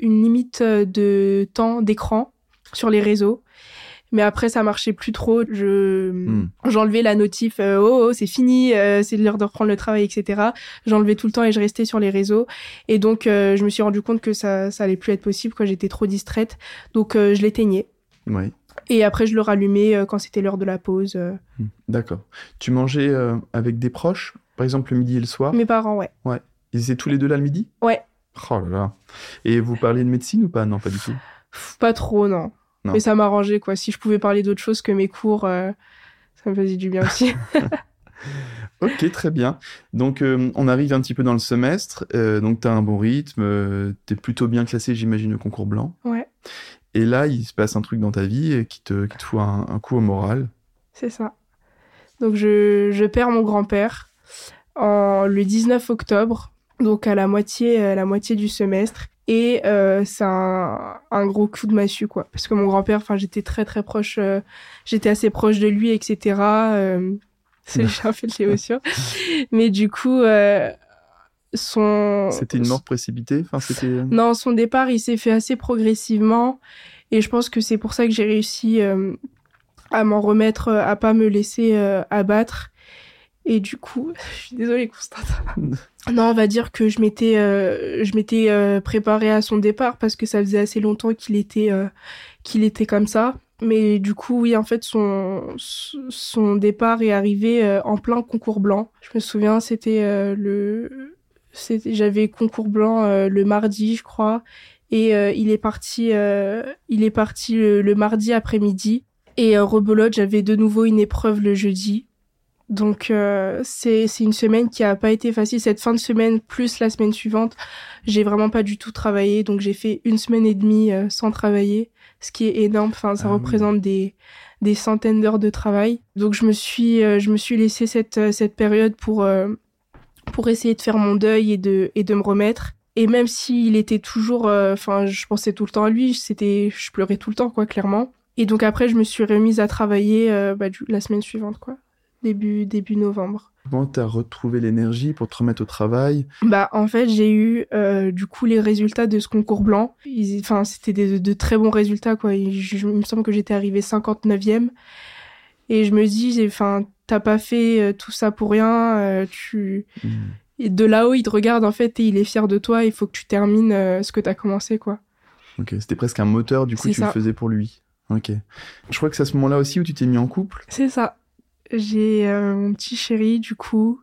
une limite de temps d'écran sur les réseaux. Mais après, ça marchait plus trop. Je hmm. j'enlevais la notif. Euh, oh, oh c'est fini, euh, c'est l'heure de reprendre le travail, etc. J'enlevais tout le temps et je restais sur les réseaux. Et donc, euh, je me suis rendu compte que ça, ça allait plus être possible. quand J'étais trop distraite. Donc, je l'éteignais. Oui. Et après, je le rallumais quand c'était l'heure de la pause. Hmm. D'accord. Tu mangeais avec des proches, par exemple le midi et le soir? Mes parents, ouais. Ouais. Ils étaient tous les deux là le midi? Ouais. Oh là là. Et vous parliez de médecine ou pas? Non, pas du tout. Pas trop, non. Mais ça m'arrangeait, quoi. Si je pouvais parler d'autre chose que mes cours, euh, ça me faisait du bien aussi. [LAUGHS] [LAUGHS] ok, très bien. Donc, euh, on arrive un petit peu dans le semestre. Euh, donc, tu as un bon rythme. tu es plutôt bien classé, j'imagine, au concours blanc. Ouais. Et là, il se passe un truc dans ta vie qui te, qui te fout un, coup au moral. C'est ça. Donc, je, je perds mon grand-père en le 19 octobre, donc à la moitié, à la moitié du semestre. Et euh, c'est un, un, gros coup de massue, quoi. Parce que mon grand-père, enfin, j'étais très très proche, euh, j'étais assez proche de lui, etc. Euh, [LAUGHS] c'est [LAUGHS] un fait le aussi. Mais du coup, euh, son. C'était une mort précipitée? Enfin, c'était... Euh, non, son départ, il s'est fait assez progressivement. Et je pense que c'est pour ça que j'ai réussi à m'en remettre, à pas me laisser abattre. Et du coup, [LAUGHS] je suis désolée, Constante. Non, on va dire que je m'étais, je m'étais préparée à son départ parce que ça faisait assez longtemps qu'il était, qu'il était comme ça. Mais du coup, oui, en fait, son, son départ est arrivé en plein concours blanc. Je me souviens, c'était le, j'avais concours blanc euh, le mardi, je crois, et euh, il est parti, euh, il est parti le, mardi après-midi. Et rebelote, j'avais de nouveau une épreuve le jeudi. Donc c'est c'est une semaine qui a pas été facile. Cette fin de semaine plus la semaine suivante, j'ai vraiment pas du tout travaillé. Donc j'ai fait une semaine et demie sans travailler, ce qui est énorme. Enfin, ça ah représente des des centaines d'heures de travail. Donc je me suis je me suis laissé cette cette période pour pour essayer de faire mon deuil et de, et de me remettre. Et même s'il était toujours, euh, enfin, je pensais tout le temps à lui, c'était, je pleurais tout le temps, quoi, clairement. Et donc après, je me suis remise à travailler euh, bah, la semaine suivante, quoi, début début novembre. Comment t'as retrouvé l'énergie pour te remettre au travail? Bah en fait, j'ai eu euh, du coup les résultats de ce concours blanc. Enfin, c'était de, très bons résultats, quoi. il me semble que j'étais arrivée 59e. Et je me dis, enfin, t'as pas fait euh, tout ça pour rien, euh, tu... Et de là-haut, il te regarde en fait et il est fier de toi, il faut que tu termines euh, ce que t'as commencé, quoi. Ok, c'était presque un moteur, du coup, tu le faisais pour lui. Ok. Je crois que c'est à ce moment-là aussi où tu t'es mis en couple? C'est ça. J'ai mon petit chéri, du coup,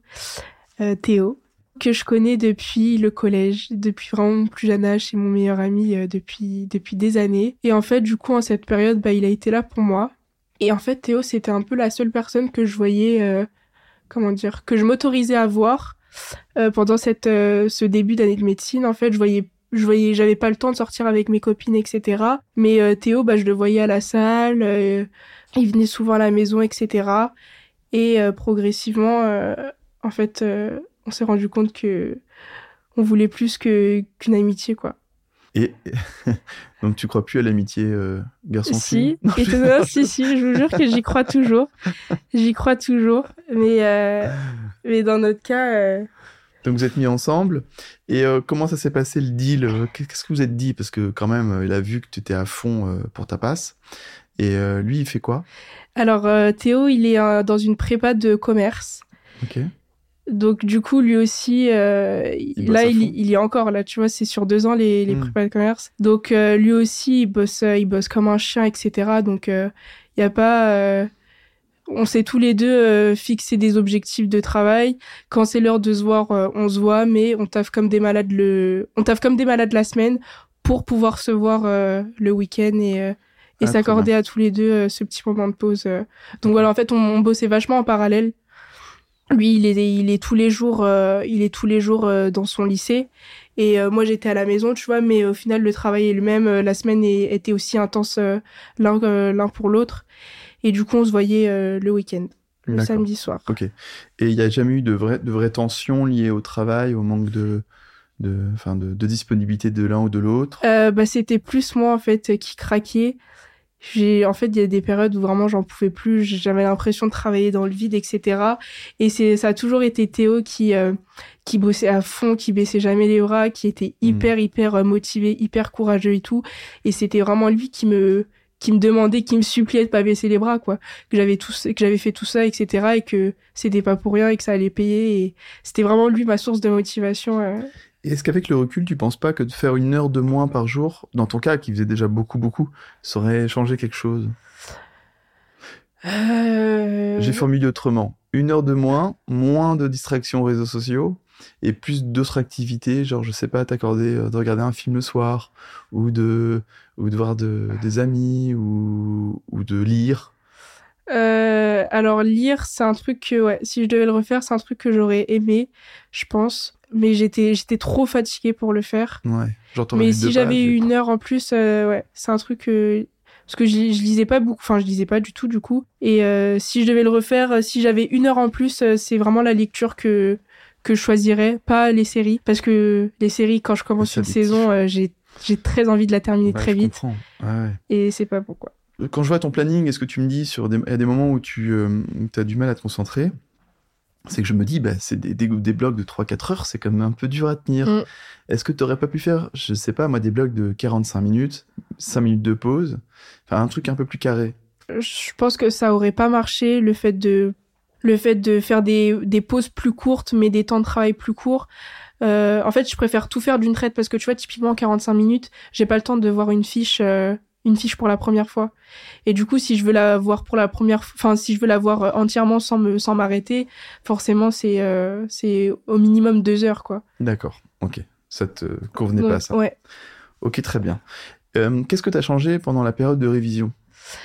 Théo, que je connais depuis le collège, depuis vraiment plus jeune âge, c'est mon meilleur ami depuis, depuis des années. Et en fait, du coup, en cette période, bah, il a été là pour moi. Et en fait, Théo, c'était un peu la seule personne que je voyais, euh, comment dire, que je m'autorisais à voir euh, pendant cette, euh, ce début d'année de médecine. En fait, je voyais, je voyais, j'avais pas le temps de sortir avec mes copines, etc. Mais Théo, bah, je le voyais à la salle, il venait souvent à la maison, etc. Et progressivement, en fait, on s'est rendu compte que on voulait plus que qu'une amitié, quoi. Et [LAUGHS] donc tu crois plus à l'amitié euh, garçon-fille Si, si, si, je vous jure que j'y crois toujours. J'y crois toujours. Mais, euh, mais dans notre cas. Euh, donc vous êtes mis ensemble. Et comment ça s'est passé le deal? Qu'est-ce que vous êtes dit? Parce que quand même, il a vu que tu étais à fond pour ta passe. Et lui, il fait quoi? Alors Théo, il est dans une prépa de commerce. Ok. Donc du coup, lui aussi, euh, là, il, il, y est encore là, tu vois, c'est sur deux ans les, les hmm. prépas de commerce. Donc euh, lui aussi, il bosse, euh, il bosse comme un chien, etc. Donc il y a pas, on sait tous les deux fixer des objectifs de travail. Quand c'est l'heure de se voir, on se voit, mais on taffe comme des malades le, on taffe comme des malades la semaine pour pouvoir se voir le week-end et et ah, s'accorder à tous les deux ce petit moment de pause. Donc voilà, en fait, on, on bossait vachement en parallèle. Lui, il est, il est tous les jours, euh, il est tous les jours euh, dans son lycée. Et euh, moi, j'étais à la maison, tu vois, mais au final, le travail est le même. la semaine était aussi intense l'un l'un pour l'autre. Et du coup, on se voyait le week-end, le samedi soir. Ok. Et il n'y a jamais eu de vraies de vraies tensions liées au travail, au manque de de, enfin de, de disponibilité de l'un ou de l'autre? Bah, C'était plus moi, en fait, qui craquais j'ai en fait il y a des périodes où vraiment j'en pouvais plus j'avais l'impression de travailler dans le vide etc et c'est ça a toujours été Théo qui euh, qui bossait à fond qui baissait jamais les bras qui était hmm. hyper hyper euh, motivé hyper courageux et tout. Et c'était vraiment lui qui me qui me demandait qui me suppliait de pas baisser les bras quoi. Que j'avais tout que j'avais fait tout ça etc et que c'était pas pour rien et que ça allait payer et c'était vraiment lui ma source de motivation euh est-ce qu'avec le recul, tu penses pas que de faire une heure de moins par jour, dans ton cas, qui faisait déjà beaucoup, beaucoup, ça aurait changé quelque chose? Euh... J'ai formulé autrement. Une heure de moins, moins de distractions aux réseaux sociaux, et plus d'autres activités, genre, je sais pas, t'accorder euh, de regarder un film le soir, ou de, ou de voir de, des amis, ou, ou de lire. Euh, alors lire, c'est un truc que, ouais, si je devais le refaire, c'est un truc que j'aurais aimé, je pense mais j'étais j'étais trop fatiguée pour le faire. Ouais, Mais si j'avais eu une heure en plus, euh, ouais, c'est un truc que parce que je, je, lisais pas beaucoup, enfin je lisais pas du tout du coup. Et euh, si je devais le refaire, euh, si j'avais une heure en plus, c'est vraiment la lecture que que je choisirais, pas les séries, parce que les séries quand je commence une saison, j'ai j'ai très envie de la terminer très je vite. Ouais, Et c'est pas pourquoi. Quand je vois ton planning, est-ce que tu me dis sur des, des moments où tu as du mal à te concentrer c'est que je me dis, bah, c'est des, des, des, blogs de 3-4 heures, c'est quand même un peu dur à tenir. Mm. Est-ce que tu n'aurais pas pu faire, je sais pas, moi, des blogs de 45 minutes, 5 minutes de pause, enfin, un truc un peu plus carré? Je pense que ça aurait pas marché le fait de le fait de faire des, des pauses plus courtes mais des temps de travail plus courts. Euh, en fait, je préfère tout faire d'une traite parce que tu vois, typiquement 45 minutes, j'ai pas le temps de voir une fiche euh, une fiche pour la première fois. Et du coup, si je veux la voir pour la première enfin si je veux la voir euh, entièrement sans me sans m'arrêter, forcément c'est euh, c'est au minimum deux heures quoi. D'accord. OK. Ça te convenait pas ça. Ouais. OK, très bien. Euh, qu'est-ce que tu as changé pendant la période de révision?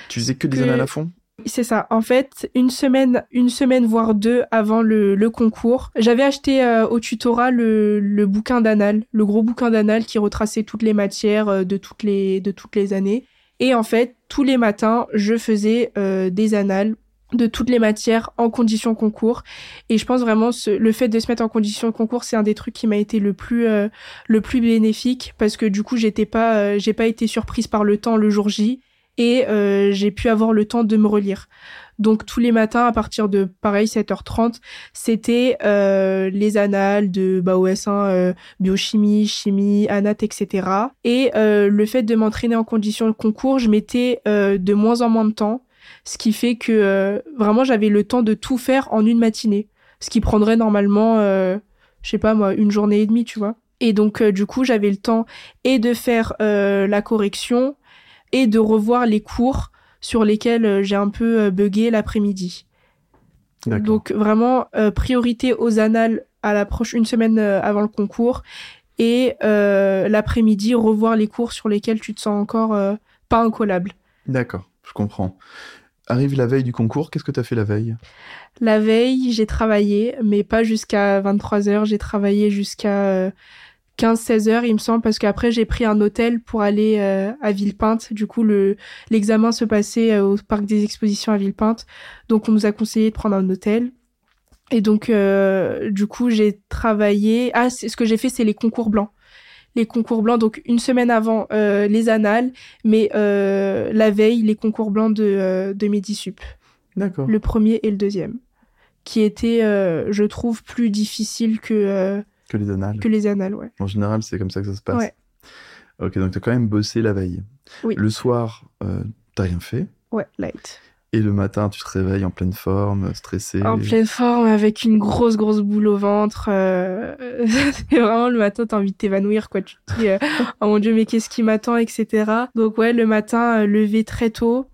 Tu faisais que des Que- annales à fond? C'est ça. En fait, une semaine, une semaine voire deux avant le, le concours, j'avais acheté euh, au tutorat le, le bouquin d'annales, le gros bouquin d'annales qui retraçait toutes les matières de toutes les de toutes les années. Et en fait, tous les matins, je faisais euh, des annales de toutes les matières en condition concours. Et je pense vraiment ce, le fait de se mettre en condition concours, c'est un des trucs qui m'a été le plus euh, le plus bénéfique parce que du coup, j'étais pas euh, j'ai pas été surprise par le temps le jour J et euh, j'ai pu avoir le temps de me relire. Donc tous les matins à partir de pareil 7h30, c'était euh, les annales de bah, OS1 euh, biochimie, chimie, anat, etc. Et euh, le fait de m'entraîner en conditions de concours, je mettais euh, de moins en moins de temps, ce qui fait que euh, vraiment j'avais le temps de tout faire en une matinée, ce qui prendrait normalement, euh, je sais pas moi, une journée et demie, tu vois. Et donc du coup j'avais le temps et de faire la correction et de revoir les cours sur lesquels euh, j'ai un peu euh, bugué l'après-midi. Donc vraiment euh, priorité aux annales à l'approche une semaine avant le concours et euh, l'après-midi revoir les cours sur lesquels tu te sens encore euh, pas incollable. D'accord, je comprends. Arrive la veille du concours, qu'est-ce que tu as fait la veille? La veille, j'ai travaillé, mais pas jusqu'à 23 heures. J'ai travaillé jusqu'à 15-16 heures, il me semble, parce qu'après j'ai pris un hôtel pour aller euh, à Villepinte. Du coup, le l'examen se passait euh, au parc des expositions à Villepinte, donc on nous a conseillé de prendre un hôtel. Et donc, euh, du coup, j'ai travaillé. Ah, ce que j'ai fait, c'est les concours blancs. Les concours blancs, donc une semaine avant euh, les annales, mais euh, la veille, les concours blancs de, euh, de Medisup D'accord. le premier et le deuxième, qui étaient, euh, je trouve, plus difficiles que, euh, Que les annales. que les annales, ouais. En général, c'est comme ça que ça se passe. Ouais. Ok, donc tu as quand même bossé la veille. Oui. Le soir, euh, t'as rien fait. Ouais, light. Et le matin, tu te réveilles en pleine forme, stressé. En pleine forme, avec une grosse, grosse boule au ventre. euh, [LAUGHS] c'est vraiment le matin, t'as envie de t'évanouir, quoi. Tu te dis, euh, [LAUGHS] oh mon dieu, mais qu'est-ce qui m'attend, etc. Donc ouais, le matin, euh, levé très tôt.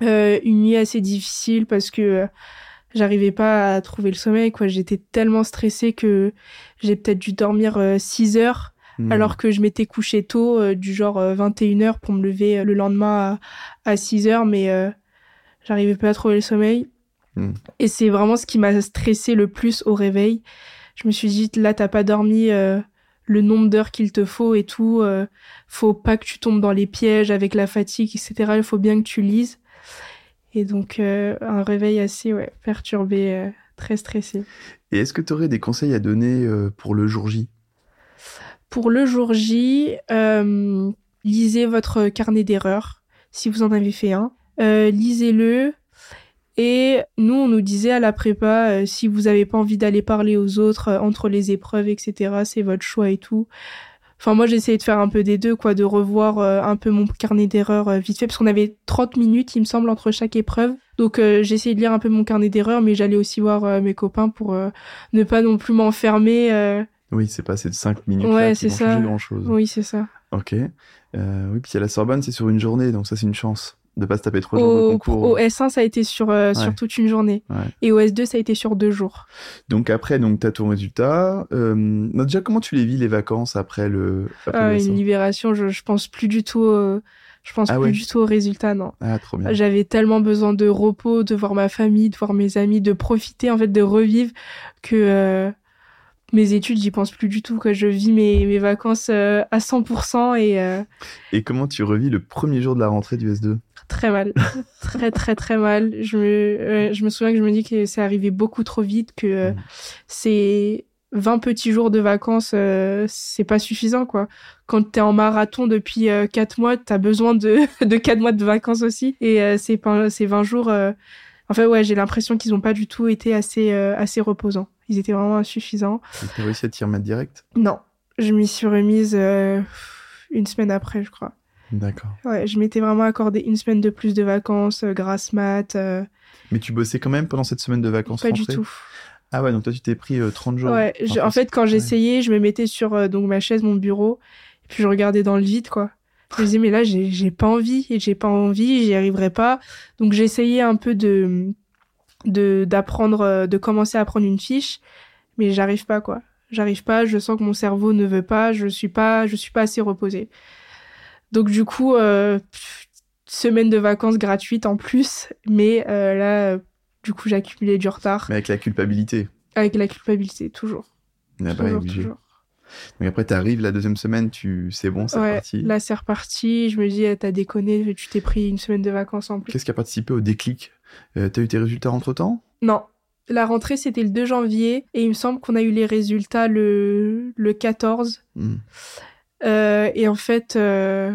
Une nuit assez difficile parce que j'arrivais pas à trouver le sommeil, quoi. J'étais tellement stressée que j'ai peut-être dû dormir 6 heures Hmm. alors que je m'étais couché tôt, euh, du genre 21h pour me lever euh, le lendemain à, à 6h, mais euh, j'arrivais pas à trouver le sommeil. Mm. Et c'est vraiment ce qui m'a stressé le plus au réveil. Je me suis dit, là, t'as pas dormi euh, le nombre d'heures qu'il te faut et tout. euh, faut pas que tu tombes dans les pièges avec la fatigue, etc. Il faut bien que tu lises. Et donc, euh, un réveil assez ouais, perturbé, euh, très stressé. Et est-ce que tu aurais des conseils à donner euh, pour le jour J? Pour le jour J, lisez votre carnet d'erreurs, si vous en avez fait un. Lisez-le. Et nous, on nous disait à la prépa, si vous n'avez pas envie d'aller parler aux autres entre les épreuves, etc., c'est votre choix et tout. Enfin, moi, j'ai essayé de faire un peu des deux, quoi, de revoir euh, un peu mon carnet d'erreurs euh, vite fait, parce qu'on avait 30 minutes, il me semble, entre chaque épreuve. Donc, euh, j'ai essayé de lire un peu mon carnet d'erreurs, mais j'allais aussi voir euh, mes copains pour ne pas non plus m'enfermer. Oui, c'est pas ces 5 minutes Ouais, là c'est qui vont ça. changer grand-chose. Oui, c'est ça. Ok. Oui, puis à la Sorbonne, c'est sur une journée, donc ça, c'est une chance de pas se taper trois jours de Au, concours. au S1, ça a été sur, euh, Ouais. sur toute une journée. Ouais. Et au S2, ça a été sur deux jours. Donc après, donc t'as ton résultat. Euh, déjà, comment tu les vis les vacances après le après Ah, le une S1? libération, je, je pense plus du tout, euh, je pense Ah plus ouais. du tout aux résultats, non. Ah, trop bien. J'avais tellement besoin de repos, de voir ma famille, de voir mes amis, de profiter, en fait, de revivre que euh, mes études, j'y pense plus du tout, quoi. Je vis mes, mes vacances euh, à 100% et euh, Et comment tu revis le premier jour de la rentrée du S2 très mal. très, très, très mal. Je me, euh, je me souviens que je me dis que c'est arrivé beaucoup trop vite, que euh, Mm. c'est 20 petits jours de vacances, euh, c'est pas suffisant, quoi. Quand t'es en marathon depuis 4 mois, t'as besoin de, [LAUGHS] de 4 mois de vacances aussi. Et euh, ces 20 jours, euh, en fait, ouais, j'ai l'impression qu'ils ont pas du tout été assez, euh, assez reposants. Ils étaient vraiment insuffisants. Et T'as réussi à t'y remettre direct? Non, je m'y suis remise euh, une semaine après, je crois. D'accord. Ouais, je m'étais vraiment accordé une semaine de plus de vacances, euh, grâce mat. euh, Mais tu bossais quand même pendant cette semaine de vacances pas du tout. Ah ouais, donc toi tu t'es pris euh, 30 jours. Ouais, je- en fait, quand j'essayais, je me mettais sur euh, donc ma chaise, mon bureau, et puis je regardais dans le vide, quoi. Je me disais, mais là, j'ai pas envie, et j'ai pas envie, j'y arriverai pas. Donc, j'essayais un peu de de d'apprendre, de commencer à apprendre une fiche, mais j'arrive pas, quoi. J'arrive pas, je sens que mon cerveau ne veut pas, je suis pas, je suis pas assez reposée. Donc, du coup, euh, semaine de vacances gratuite en plus, mais euh, là, du coup, j'ai accumulé du retard Mais avec la culpabilité. avec la culpabilité, toujours. N'a pas Toujours, toujours. Donc après t'arrives la deuxième semaine, tu c'est bon, c'est Ouais, parti. là c'est reparti. Je me dis, eh, t'as déconné, tu t'es pris une semaine de vacances en plus. Qu'est-ce qui a participé au déclic? Euh, T'as eu tes résultats entre temps Non, la rentrée c'était le 2 janvier et il me semble qu'on a eu les résultats le, le 14. Euh, et en fait, euh,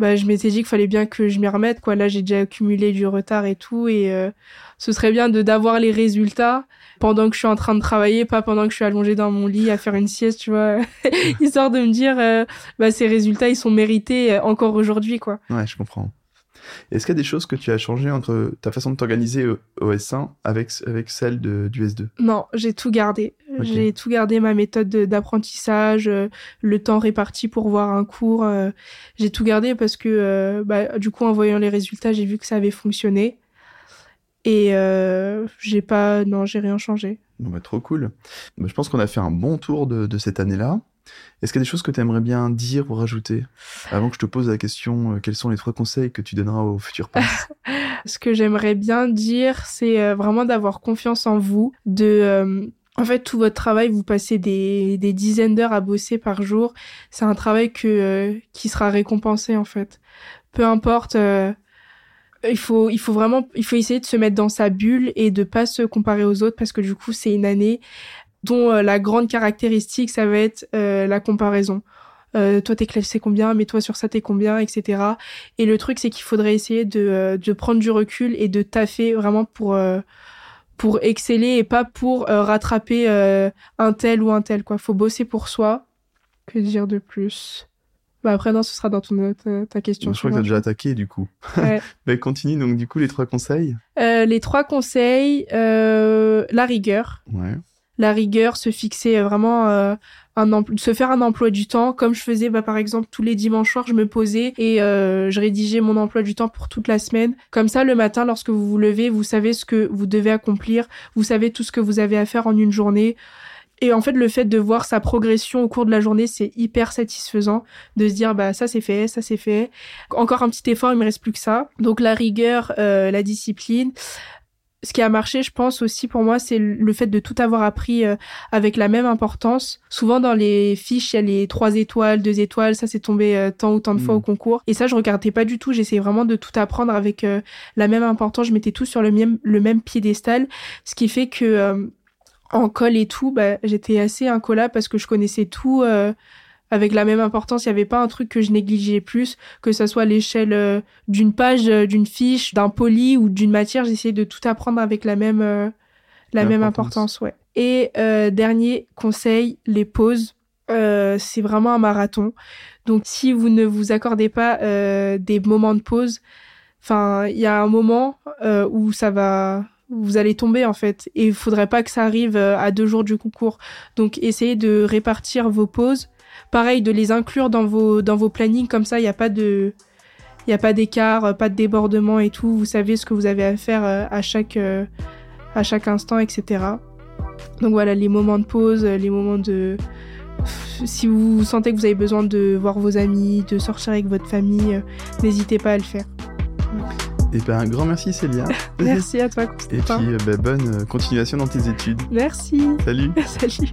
bah, je m'étais dit qu'il fallait bien que je m'y remette. Quoi. Là j'ai déjà accumulé du retard et tout. Et euh, ce serait bien de d'avoir les résultats pendant que je suis en train de travailler, pas pendant que je suis allongée dans mon lit à faire une sieste, tu vois. [LAUGHS] Histoire de me dire, euh, bah, ces résultats ils sont mérités euh, encore aujourd'hui. quoi. Ouais, je comprends. Est-ce qu'il y a des choses que tu as changées entre ta façon de t'organiser au, au S1 avec, avec celle de, du S2 Non, j'ai tout gardé. J'ai tout gardé, ma méthode de- d'apprentissage, euh, le temps réparti pour voir un cours. euh, j'ai tout gardé parce que, euh, bah, du coup, en voyant les résultats, j'ai vu que ça avait fonctionné. Et euh, j'ai pas, non, j'ai rien changé. Bon, bah, trop cool. Bah, je pense qu'on a fait un bon tour de, de cette année-là. Est-ce qu'il y a des choses que tu aimerais bien dire ou rajouter Avant que je te pose la question, euh, quels sont les trois conseils que tu donneras aux futurs [LAUGHS] parents Ce que j'aimerais bien dire, c'est euh, vraiment d'avoir confiance en vous, de euh, en fait tout votre travail, vous passez des, dizaines d'heures à bosser par jour, c'est un travail que qui sera récompensé en fait. Peu importe il faut il faut vraiment il faut essayer de se mettre dans sa bulle et de pas se comparer aux autres parce que du coup, c'est une année dont euh, la grande caractéristique ça va être euh, la comparaison. Euh, toi t'es classé combien, mais toi sur ça t'es combien, etc. Et le truc, c'est qu'il faudrait essayer de, euh, de prendre du recul et de taffer vraiment pour, euh, pour exceller et pas pour euh, rattraper euh, un tel ou un tel. Quoi. Faut bosser pour soi. Que dire de plus? Bah Après, non, ce sera dans ton, ta, ta question. Je crois que tu as déjà attaqué du coup. Ouais. [LAUGHS] bah, continue donc du coup les trois conseils. Euh, les trois conseils, euh, la rigueur. Ouais. La rigueur, se fixer euh, vraiment euh, un se faire un emploi du temps comme je faisais bah, par exemple tous les dimanches soirs je me posais et euh, je rédigeais mon emploi du temps pour toute la semaine. Comme ça le matin lorsque vous vous levez vous savez ce que vous devez accomplir vous savez tout ce que vous avez à faire en une journée. Et en fait le fait de voir sa progression au cours de la journée c'est hyper satisfaisant de se dire bah ça c'est fait ça c'est fait. Encore un petit effort il me reste plus que ça. Donc la rigueur euh, la discipline ce qui a marché, je pense aussi pour moi, c'est le fait de tout avoir appris euh, avec la même importance. Souvent dans les fiches, il y a les trois étoiles, deux étoiles, ça c'est tombé euh, tant ou tant de fois Mm. au concours. Et ça, je regardais pas du tout. J'essayais vraiment de tout apprendre avec euh, la même importance. Je mettais tout sur le même le même piédestal, ce qui fait que euh, en colle et tout, bah, j'étais assez incollable parce que je connaissais tout. euh, avec la même importance, il n'y avait pas un truc que je négligeais plus, que ce soit l'échelle euh, d'une page, euh, d'une fiche, d'un poli ou d'une matière. J'essayais de tout apprendre avec la même, euh, la même importance. Ouais. Et euh, dernier conseil, les pauses. Euh, c'est vraiment un marathon. Donc si vous ne vous accordez pas euh, des moments de pause, enfin il y a un moment où ça va, vous allez tomber en fait. Et il faudrait pas que ça arrive à deux jours du concours. Donc essayez de répartir vos pauses. Pareil, de les inclure dans vos dans vos plannings comme ça, il n'y a pas de il a pas d'écart, euh, pas de débordement et tout. Vous savez ce que vous avez à faire euh, à chaque euh, à chaque instant, etc. Donc voilà, les moments de pause, les moments de si vous sentez que vous avez besoin de voir vos amis, de sortir avec votre famille, n'hésitez pas à le faire. Et ben un grand merci Célia. [LAUGHS] Merci à toi, Et Constantin. puis euh, bah, bonne continuation dans tes études. Merci. Salut. [LAUGHS] Salut.